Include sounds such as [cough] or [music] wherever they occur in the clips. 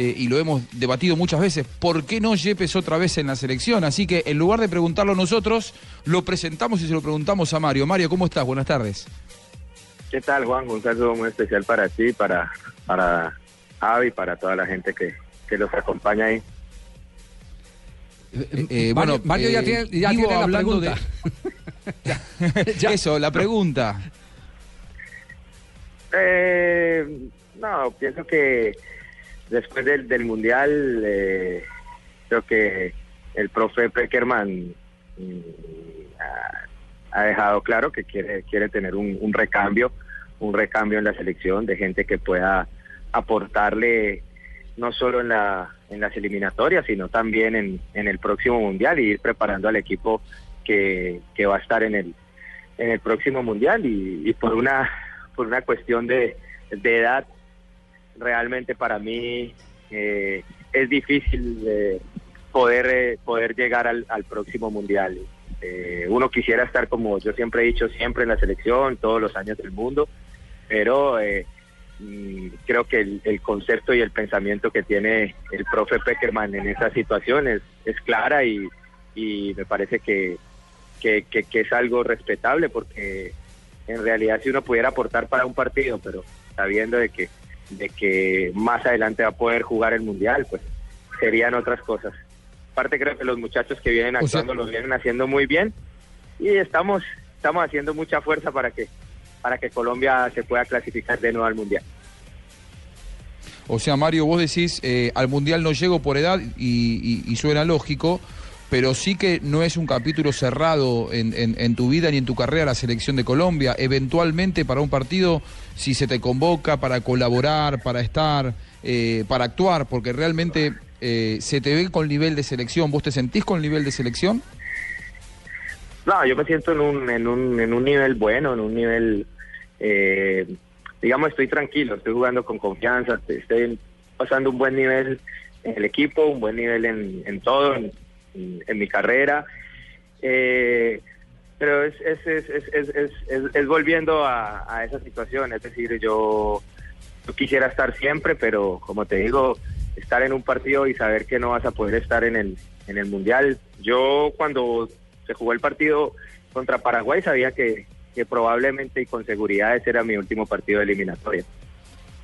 eh, y lo hemos debatido muchas veces, ¿por qué no Yepes otra vez en la selección? Así que en lugar de preguntarlo nosotros, lo presentamos y se lo preguntamos a Mario. Mario, ¿cómo estás? Buenas tardes. ¿Qué tal, Juan? Un saludo muy especial para ti, para, para Avi, para toda la gente que, que los acompaña ahí. Eh, eh, bueno, Mario ya eh, tiene, ya tiene la pregunta. de- [laughs] [laughs] Eso, la pregunta. Eh, no, pienso que después del, del Mundial, eh, creo que el profe Peckerman mm, ha, dejado claro que quiere, quiere tener un, un recambio, un recambio en la selección de gente que pueda aportarle no solo en, la, en las eliminatorias, sino también en, en el próximo Mundial y ir preparando al equipo que, que va a estar en el, en el próximo Mundial. Y, y por una por una cuestión de, de edad, realmente para mí eh, es difícil eh, poder, eh, poder llegar al, al próximo mundial. Eh, uno quisiera estar, como yo siempre he dicho, siempre en la selección, todos los años del mundo, pero mm, creo que el, concepto y el pensamiento que tiene el profe Peckerman en esa situación es, clara y, y me parece que- que es algo respetable porque en realidad si uno pudiera aportar para un partido, pero sabiendo de que de que más adelante va a poder jugar el mundial, pues serían otras cosas. Aparte creo que los muchachos que vienen O sea- actuando lo vienen haciendo muy bien y estamos estamos haciendo mucha fuerza para que para que Colombia se pueda clasificar de nuevo al mundial. O sea, Mario, vos decís, eh, al Mundial no llego por edad y, y- y suena lógico, pero sí que no es un capítulo cerrado en, en- en tu vida ni en tu carrera la selección de Colombia. Eventualmente para un partido, si se te convoca para colaborar, para estar, eh, para actuar, porque realmente eh, se te ve con nivel de selección, ¿vos te sentís con nivel de selección? No, yo me siento en un, en un, en un nivel bueno, en un nivel, eh, digamos, estoy tranquilo, estoy jugando con confianza, estoy pasando un buen nivel en el equipo, un buen nivel en, en todo, en, en- mi carrera. Eh, pero es, es, es, es, volviendo a, a esa situación, es decir, yo, yo quisiera estar siempre, pero como te digo, estar en un partido y saber que no vas a poder estar en el, en el Mundial. Yo cuando se jugó el partido contra Paraguay sabía que, que probablemente y con seguridad ese era mi último partido de eliminatoria.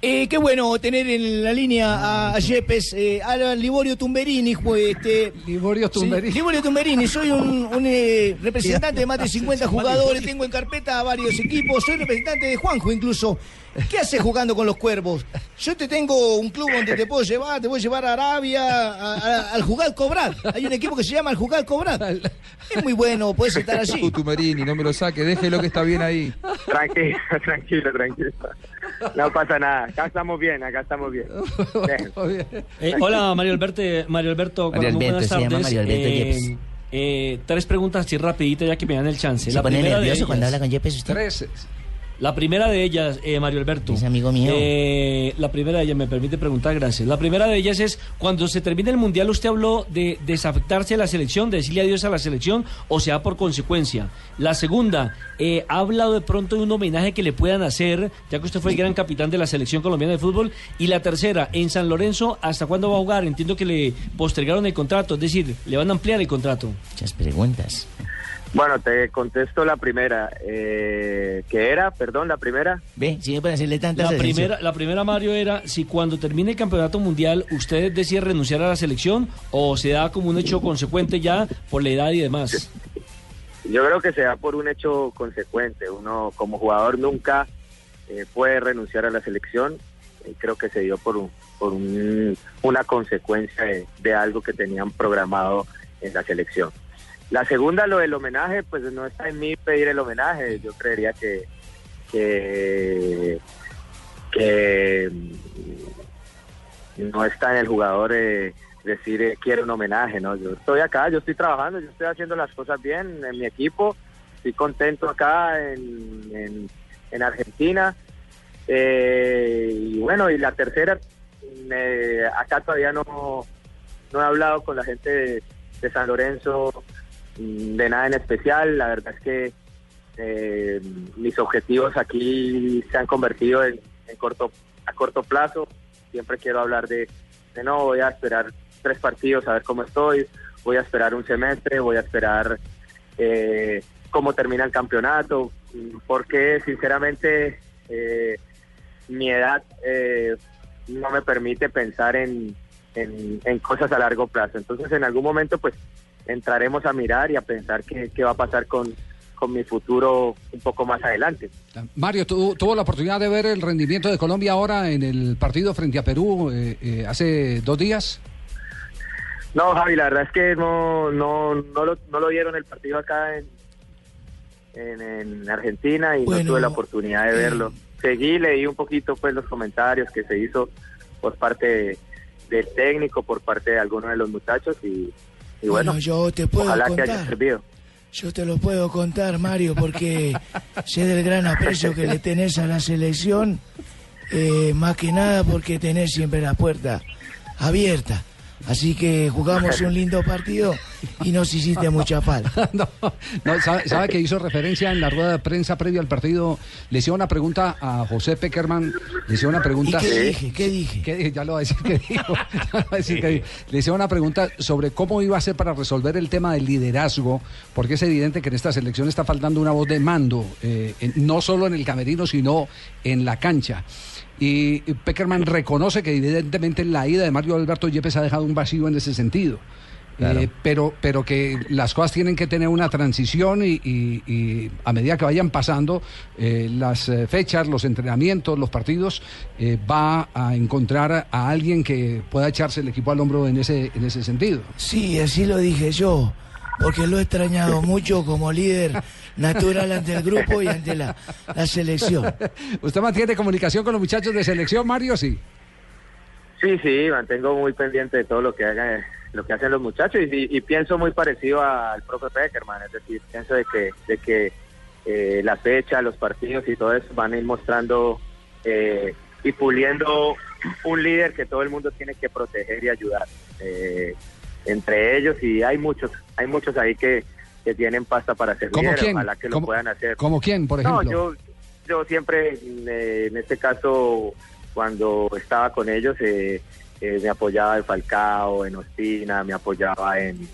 Eh, qué bueno tener en la línea a, a Yepes, eh, a Liborio Tumberini. pues, Este, Liborio Tumberini. Sí, Liborio Tumberini, soy un, un, eh, representante de más de [laughs] 50 jugadores, tengo en carpeta a varios equipos, soy representante de Juanjo incluso. ¿Qué haces jugando con los cuervos? Yo te tengo un club donde te puedo llevar, te voy a llevar a Arabia, al Jugar Cobrar. Hay un equipo que se llama el Jugar Cobrar. Es muy bueno, puedes estar allí. Tú, Tumerini, no me lo saque, déjelo que está bien ahí. Tranquilo, [laughs] tranquilo, tranquilo. [laughs] No pasa nada, acá estamos bien, acá estamos bien. [laughs] Bien. Eh, hola, Mario Alberto. Mario Alberto, Mario muy buenas Alberto, se llama tardes. Mario Alberto Eh, eh, tres preguntas así rapidito ya que me dan el chance. ¿Se pone primera de nervioso cuando habla con Yepes usted? Tres. La primera de ellas, eh, Mario Alberto. Es amigo mío. Eh, la primera de ellas, me permite preguntar, gracias. La primera de ellas es, cuando se termine el Mundial, ¿usted habló de desafectarse de la selección, de decirle adiós a la selección, o sea, por consecuencia? La segunda, eh, ¿ha hablado de pronto de un homenaje que le puedan hacer, ya que usted fue el gran capitán de la selección colombiana de fútbol? Y la tercera, en San Lorenzo, ¿hasta cuándo va a jugar? Entiendo que le postergaron el contrato, es decir, le van a ampliar el contrato. Muchas preguntas. Bueno, te contesto la primera. Eh, ¿Qué era? Perdón, la primera. Ve, si me pueden hacerle tantas La primera, la primera, Mario, era si cuando termine el campeonato mundial usted decide renunciar a la selección o se da como un hecho consecuente ya por la edad y demás. Yo creo que se da por un hecho consecuente. Uno como jugador nunca eh, puede renunciar a la selección. Eh, creo que se dio por, un- por un- una consecuencia de, de algo que tenían programado en la selección. La segunda, lo del homenaje, pues no está en mí pedir el homenaje. Yo creería que, que, no está en el jugador eh, decir eh, quiero un homenaje, ¿no? Yo estoy acá, yo estoy trabajando, yo estoy haciendo las cosas bien en mi equipo, estoy contento acá en, en, en Argentina. Eh, y bueno, y la tercera, acá todavía no, no he hablado con la gente de, San Lorenzo de nada en especial. La verdad es que eh, mis objetivos aquí se han convertido en, corto a corto plazo. Siempre quiero hablar de, de no, voy a esperar tres partidos a ver cómo estoy, voy a esperar un semestre, voy a esperar eh, cómo termina el campeonato, mm, porque sinceramente eh, mi edad eh, no me permite pensar en, en, en cosas a largo plazo. Entonces en algún momento pues entraremos a mirar y a pensar qué, qué va a pasar con, con mi futuro un poco más adelante. Mario, ¿tu- ¿tuvo la oportunidad de ver el rendimiento de Colombia ahora en el partido frente a Perú eh, eh, hace dos días? No, Javi, la verdad es que no, no, no, lo, no lo dieron el partido acá en, en, en Argentina y Bueno, no tuve la oportunidad de eh, verlo. Seguí, leí un poquito pues los comentarios que se hizo por parte de- del técnico, por parte de algunos de los muchachos y, y bueno, Bueno, yo te puedo ojalá que haya contar. servido. Yo te lo puedo contar, Mario, porque [laughs] sé del gran aprecio que le tenés a la selección, eh, más que nada porque tenés siempre la puerta abierta. Así que jugamos un lindo partido y nos hiciste mucha falta. [laughs] no, no, sabe, sabe que hizo referencia en la rueda de prensa previa al partido. Le hicieron una pregunta a José Peckerman. Le una ¿Y pregunta. qué dije? ¿Qué dije? ¿Qué dije? Ya lo va a decir que [laughs] dijo. Le hicieron una pregunta sobre cómo iba a ser para resolver el tema del liderazgo, porque es evidente que en esta selección está faltando una voz de mando, eh, en- no solo en el camerino, sino en la cancha. Y Peckerman reconoce que evidentemente la ida de Mario Alberto Yepes ha dejado un vacío en ese sentido. Eh, pero, pero que las cosas tienen que tener una transición y, y- y a medida que vayan pasando eh, las eh, fechas, los entrenamientos, los partidos, eh, va a encontrar a alguien que pueda echarse el equipo al hombro en ese, en ese sentido. Sí, así lo dije yo, porque lo he extrañado mucho como líder natural ante el grupo y ante la, la selección. ¿Usted mantiene comunicación con los muchachos de selección, Mario? Sí. Sí, sí, mantengo muy pendiente de todo lo que haga, lo que hacen los muchachos y, y pienso muy parecido al profe Peckerman, es decir, pienso de que, de que eh, la fecha, los partidos y todo eso van a ir mostrando eh, y puliendo un líder que todo el mundo tiene que proteger y ayudar. eh, entre ellos y hay muchos, hay muchos ahí que, que tienen pasta para ser ¿Cómo líder, quién? ojalá que lo ¿Cómo- puedan hacer. ¿Como quién, por No, ejemplo? yo, yo siempre, eh, en este caso, cuando estaba con ellos, eh, eh, me apoyaba en Falcao, en Ospina, me apoyaba en,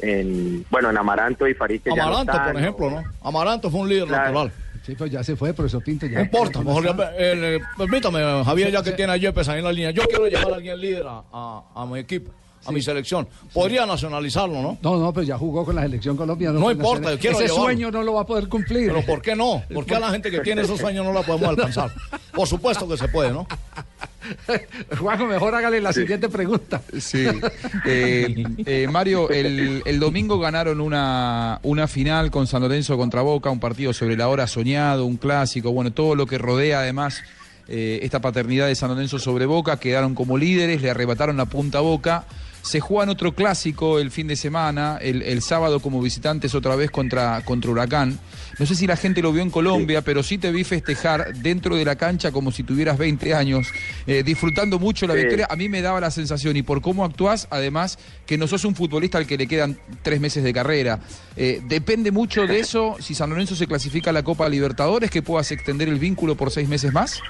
en bueno, en Amaranto y Farid. no Amaranto, están, por ejemplo, ¿no? Amaranto fue un líder Claro. natural. Sí, pues ya se fue, profesor Pinto. Ya. No importa, mejor ya- eh, eh, permítame, Javier, ya que tiene a Yepes ahí en la línea. Yo quiero llevar a alguien líder a, a- a mi equipo, a mi selección. Podría nacionalizarlo, ¿no? No, no, pero ya jugó con la selección colombiana. No importa, sele- quiero Ese llevarlo. sueño no lo va a poder cumplir. Pero ¿por qué no? [laughs] ¿Por qué a la gente que tiene esos sueños no la podemos alcanzar? Por supuesto que se puede, ¿no? [laughs] Juanjo, mejor hágale la siguiente pregunta. Sí. Eh, eh, Mario, el, el domingo ganaron una, una final con San Lorenzo contra Boca, un partido sobre la hora soñado, un clásico, bueno, todo lo que rodea además eh, esta paternidad de San Lorenzo sobre Boca, quedaron como líderes, le arrebataron la punta a Boca. Se juegan otro clásico el fin de semana, el, el sábado como visitantes otra vez contra, contra Huracán. No sé si la gente lo vio en Colombia, pero sí te vi festejar dentro de la cancha como si tuvieras 20 años, eh, disfrutando mucho la Sí. victoria. A mí me daba la sensación, y por cómo actuás, además, que no sos un futbolista al que le quedan tres meses de carrera. Eh, depende mucho de eso, si San Lorenzo se clasifica a la Copa Libertadores, que puedas extender el vínculo por seis meses más.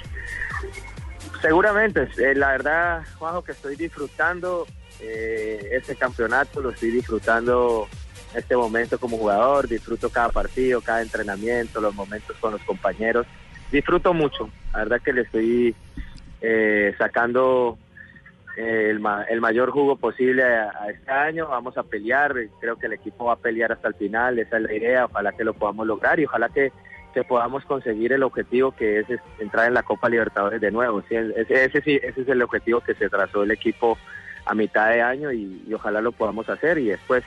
Seguramente, eh, la verdad, Juanjo, que estoy disfrutando eh, este campeonato, lo estoy disfrutando este momento como jugador, disfruto cada partido, cada entrenamiento, los momentos con los compañeros, disfruto mucho, la verdad que le estoy eh, sacando eh, el, el mayor jugo posible a, este año, vamos a pelear, creo que el equipo va a pelear hasta el final, esa es la idea, ojalá que lo podamos lograr y ojalá que que podamos conseguir el objetivo que es, entrar en la Copa Libertadores de nuevo. Sí, ese, ese, ese es el objetivo que se trazó el equipo a mitad de año y, ojalá lo podamos hacer y después,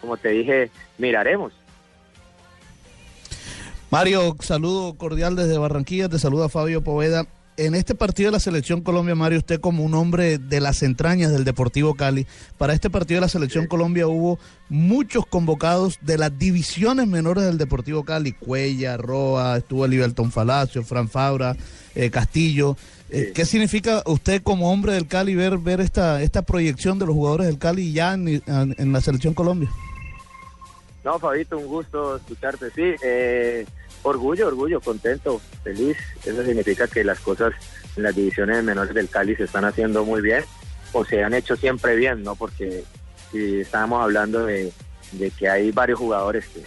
como te dije, miraremos. Mario, saludo cordial desde Barranquilla, te saluda Fabio Poveda. En este partido de la Selección Colombia, Mario, usted como un hombre de las entrañas del Deportivo Cali, para este partido de la Selección Colombia hubo muchos convocados de las divisiones menores del Deportivo Cali, Cuella, Roa, estuvo Liberton Falacio, Fran Fabra, eh, Castillo. Eh, ¿Qué significa usted como hombre del Cali ver, ver esta, esta proyección de los jugadores del Cali ya en la Selección Colombia? No, Fabito, un gusto escucharte. Sí, eh, orgullo, orgullo, contento, feliz. Eso significa que las cosas en las divisiones menores del Cali se están haciendo muy bien o se han hecho siempre bien, ¿no? Porque si estábamos hablando de, que hay varios jugadores que,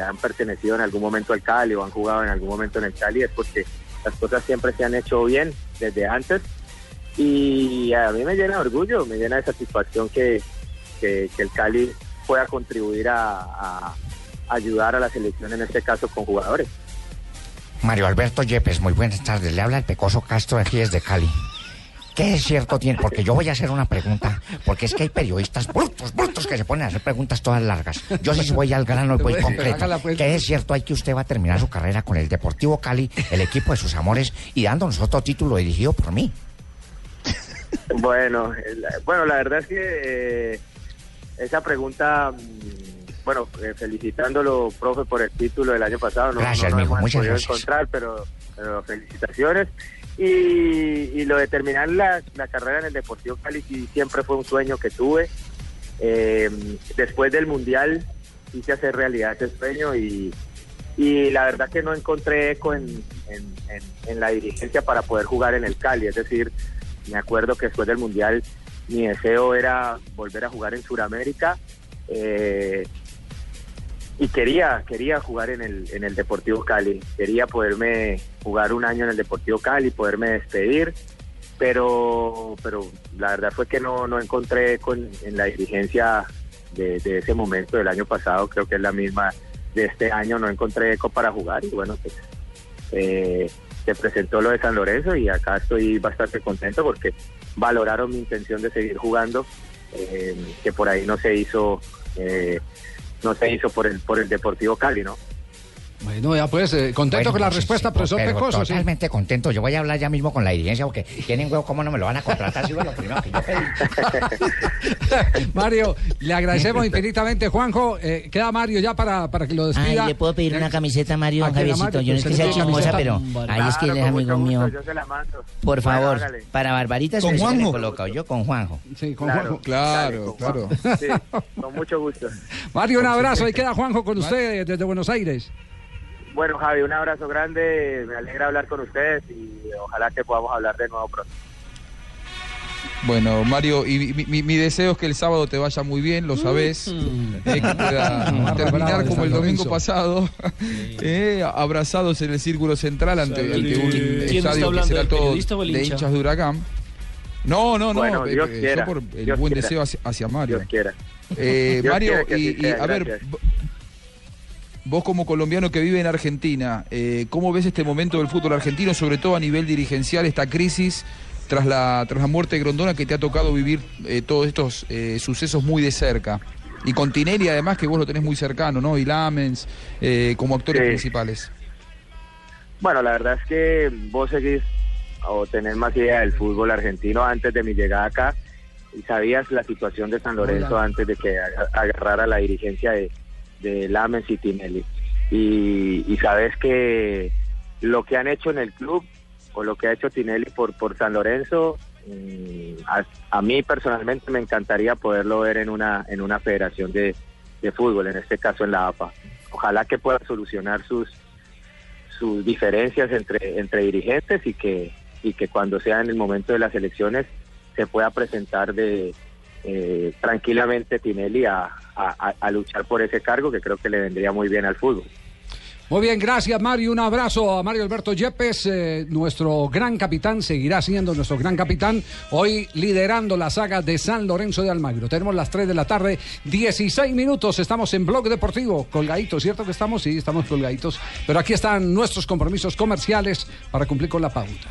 han pertenecido en algún momento al Cali o han jugado en algún momento en el Cali, es porque las cosas siempre se han hecho bien desde antes. Y a mí me llena de orgullo, me llena de satisfacción que, el Cali pueda contribuir a ayudar a la selección, en este caso con jugadores. Mario Alberto Yepes, muy buenas tardes. Le habla el Pecoso Castro de aquí desde Cali. ¿Qué es cierto tiene? Porque yo voy a hacer una pregunta, porque es que hay periodistas brutos, brutos que se ponen a hacer preguntas todas largas. Yo sí voy al grano y voy concreto. pues. ¿Qué es cierto? Hay que usted va a terminar su carrera con el Deportivo Cali, el equipo de sus amores, y dándonos otro título dirigido por mí. Bueno, bueno, la verdad es que eh, esa pregunta, mm, bueno, eh, felicitándolo, profe, por el título del año pasado. No, Gracias, no lo mijo, muchas gracias. encontrar, pero, pero felicitaciones. Y, y lo de terminar la, la carrera en el Deportivo Cali siempre fue un sueño que tuve. Eh, después del Mundial quise hacer realidad ese sueño y, y la verdad que no encontré eco en, en- en- en la dirigencia para poder jugar en el Cali. Es decir, me acuerdo que después del Mundial mi deseo era volver a jugar en Sudamérica eh, y quería quería jugar en el, en el Deportivo Cali. Quería poderme jugar un año en el Deportivo Cali, poderme despedir, pero pero la verdad fue que no, no encontré con, en la dirigencia de, ese momento del año pasado, creo que es la misma de este año, no encontré eco para jugar y bueno, pues eh, se presentó lo de San Lorenzo y acá estoy bastante contento porque valoraron mi intención de seguir jugando, eh, que por ahí no se hizo, eh, no se hizo por el por el Deportivo Cali, ¿no? Bueno, ya pues, eh, contento Bueno, con la sí, respuesta, sí, profesor pero Pecoso. sí. Totalmente contento. Yo voy a hablar ya mismo con la dirigencia porque tienen huevo, ¿cómo no me lo van a contratar? Si lo primero que yo pedí. [laughs] Mario, le agradecemos [laughs] infinitamente. Juanjo, eh, queda Mario ya para, para que lo Ay, despida. ¿le puedo pedir una camiseta, Mario, ¿A qué, la Javiercito? Yo no es que sea chismosa, pero ahí es que él es amigo mucho mío. yo se la mando. Por favor, para Barbarita Con se Juanjo. le coloca yo con Juanjo. Sí, con Claro, Juanjo. Claro, con claro. Sí, con mucho gusto. Mario, un abrazo. Ahí queda Juanjo con usted desde Buenos Aires. Bueno, Javi, un abrazo grande. Me alegra hablar con ustedes y ojalá que podamos hablar de nuevo pronto. Bueno, Mario, y mi, mi- mi deseo es que el sábado te vaya muy bien, lo sabés. eh, que pueda [laughs] Mm. terminar como el domingo pasado, [laughs] eh, abrazados en el círculo central ante, ante un ¿Quién está estadio que será todo de hincha? hinchas de Huracán. No, no, no, Bueno, eh, Dios eh, quiera, yo por el Dios buen quiera. deseo hacia, hacia Mario. Dios quiera. Eh, Dios Mario, quiera así y, a ver, vos como colombiano que vive en Argentina, eh, ¿cómo ves este momento del fútbol argentino, sobre todo a nivel dirigencial, esta crisis tras la, tras la muerte de Grondona que te ha tocado vivir eh, todos estos eh, sucesos muy de cerca? Y con Tinelli además que vos lo tenés muy cercano, ¿no? Y Lamens eh, como actores Sí. principales. Bueno, la verdad es que vos seguís o tenés más idea del fútbol argentino antes de mi llegada acá y sabías la situación de San Lorenzo Hola. antes de que aga- agarrara la dirigencia de, de Lamens y Tinelli. Y, y sabes que lo que han hecho en el club o lo que ha hecho Tinelli por, por San Lorenzo, mm, a, a mí personalmente me encantaría poderlo ver en una, en una federación de, de fútbol, en este caso en la APA. Ojalá que pueda solucionar sus sus diferencias entre entre dirigentes y que y que cuando sea en el momento de las elecciones se pueda presentar de eh, tranquilamente Tinelli a, luchar por ese cargo que creo que le vendría muy bien al fútbol. Muy bien, gracias Mario. Un abrazo a Mario Alberto Yepes, eh, nuestro gran capitán, seguirá siendo nuestro gran capitán, hoy liderando la saga de San Lorenzo de Almagro. Tenemos las 3 de la tarde, 16 minutos, estamos en Blog Deportivo, colgaditos, ¿cierto que estamos? Sí, estamos colgaditos, pero aquí están nuestros compromisos comerciales para cumplir con la pauta.